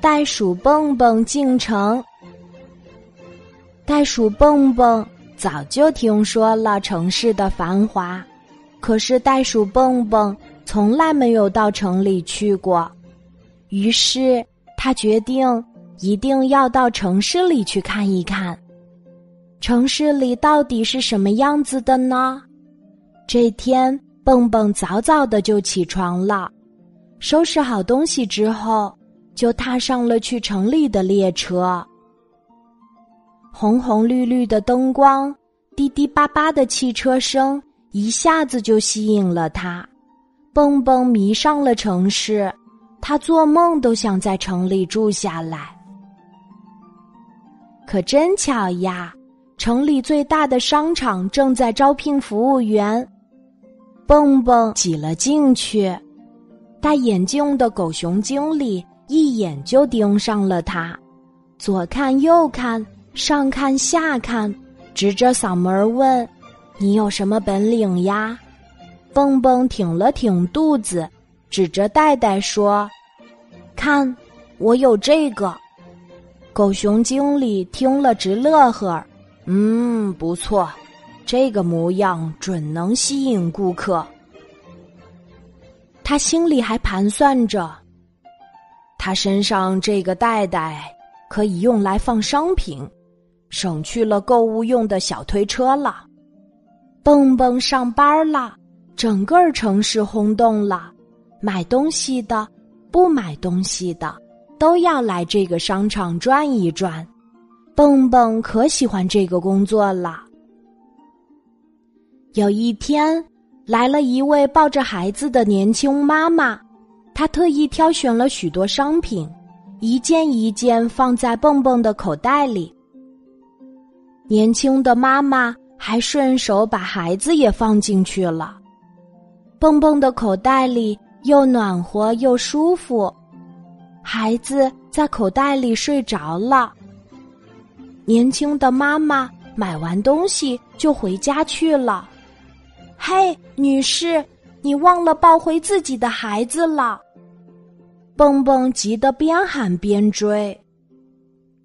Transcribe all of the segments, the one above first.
袋鼠蹦蹦进城。袋鼠蹦蹦早就听说了城市的繁华，可是袋鼠蹦蹦从来没有到城里去过，于是他决定一定要到城市里去看一看。城市里到底是什么样子的呢？这天，蹦蹦早早的就起床了，收拾好东西之后，就踏上了去城里的列车。红红绿绿的灯光，滴滴叭叭的汽车声，一下子就吸引了他。蹦蹦迷上了城市，他做梦都想在城里住下来。可真巧呀，城里最大的商场正在招聘服务员。蹦蹦挤了进去，戴眼镜的狗熊经理眼就盯上了他，左看右看，上看下看，直着嗓门问：“你有什么本领呀？”蹦蹦挺了挺肚子，指着袋袋说：“看，我有这个。”狗熊经理听了直乐呵：“嗯，不错。”这个模样准能吸引顾客。他心里还盘算着，他身上这个袋袋可以用来放商品，省去了购物用的小推车了。蹦蹦上班了，整个城市轰动了，买东西的、不买东西的都要来这个商场转一转。蹦蹦可喜欢这个工作了。有一天，来了一位抱着孩子的年轻妈妈，他特意挑选了许多商品，一件一件放在蹦蹦的口袋里。年轻的妈妈还顺手把孩子也放进去了，蹦蹦的口袋里又暖和又舒服，孩子在口袋里睡着了。年轻的妈妈买完东西就回家去了。嘿，女士，你忘了抱回自己的孩子了！蹦蹦急得边喊边追，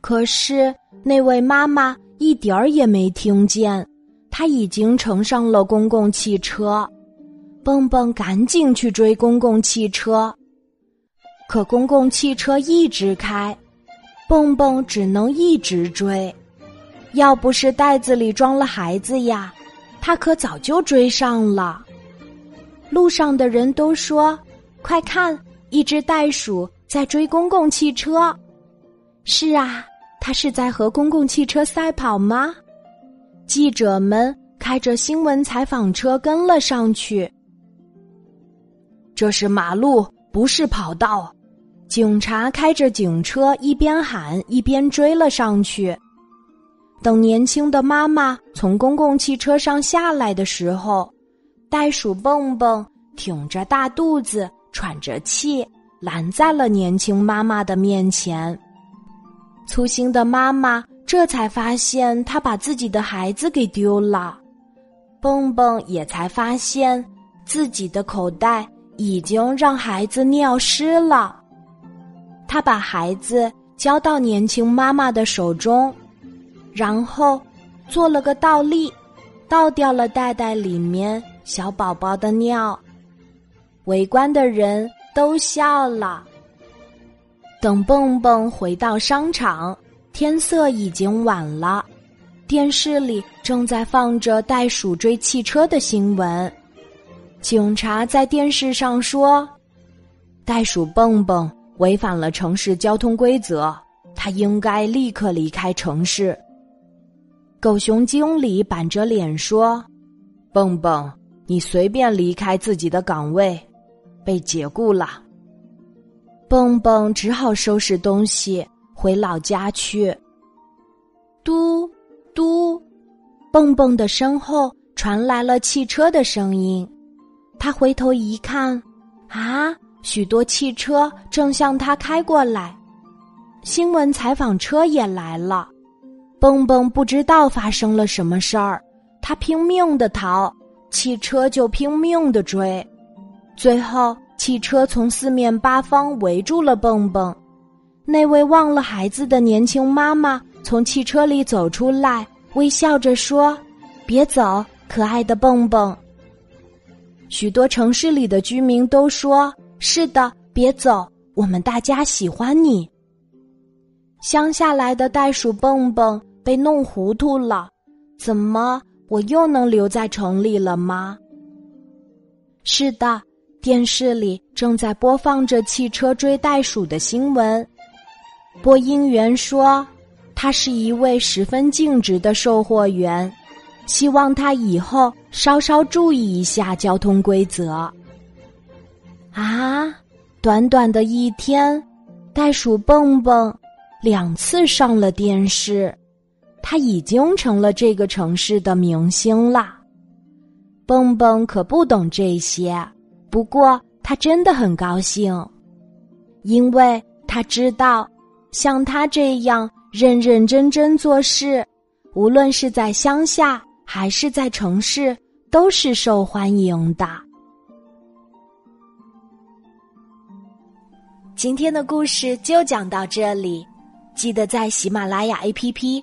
可是那位妈妈一点儿也没听见，她已经乘上了公共汽车。蹦蹦赶紧去追公共汽车，可公共汽车一直开，蹦蹦只能一直追。要不是袋子里装了孩子呀！他可早就追上了。路上的人都说：“快看，一只袋鼠在追公共汽车。”是啊，它是在和公共汽车赛跑吗？记者们开着新闻采访车跟了上去。这是马路，不是跑道。警察开着警车，一边喊一边追了上去。等年轻的妈妈从公共汽车上下来的时候，袋鼠蹦蹦挺着大肚子，喘着气，拦在了年轻妈妈的面前。粗心的妈妈这才发现她把自己的孩子给丢了，蹦蹦也才发现自己的口袋已经让孩子尿湿了。他把孩子交到年轻妈妈的手中。然后，做了个倒立，倒掉了袋袋里面小宝宝的尿。围观的人都笑了。等蹦蹦回到商场，天色已经晚了。电视里正在放着袋鼠追汽车的新闻。警察在电视上说：“袋鼠蹦蹦违反了城市交通规则，他应该立刻离开城市。”狗熊经理板着脸说：“蹦蹦，你随便离开自己的岗位，被解雇了。”蹦蹦只好收拾东西回老家去。嘟嘟，蹦蹦的身后传来了汽车的声音。他回头一看，啊，许多汽车正向他开过来，新闻采访车也来了。蹦蹦不知道发生了什么事儿，他拼命的逃，汽车就拼命的追，最后汽车从四面八方围住了蹦蹦，那位忘了孩子的年轻妈妈从汽车里走出来，微笑着说：“别走，可爱的蹦蹦。”许多城市里的居民都说：“是的，别走，我们大家喜欢你。”乡下来的袋鼠蹦蹦被弄糊涂了，怎么我又能留在城里了吗？是的，电视里正在播放着汽车追袋鼠的新闻。播音员说：“他是一位十分尽职的售货员。”希望他以后稍稍注意一下交通规则。啊，短短的一天，袋鼠蹦蹦两次上了电视，他已经成了这个城市的明星啦。蹦蹦可不懂这些，不过他真的很高兴，因为他知道，像他这样认认真真做事，无论是在乡下。还是在城市都是受欢迎的。今天的故事就讲到这里，记得在喜马拉雅 APP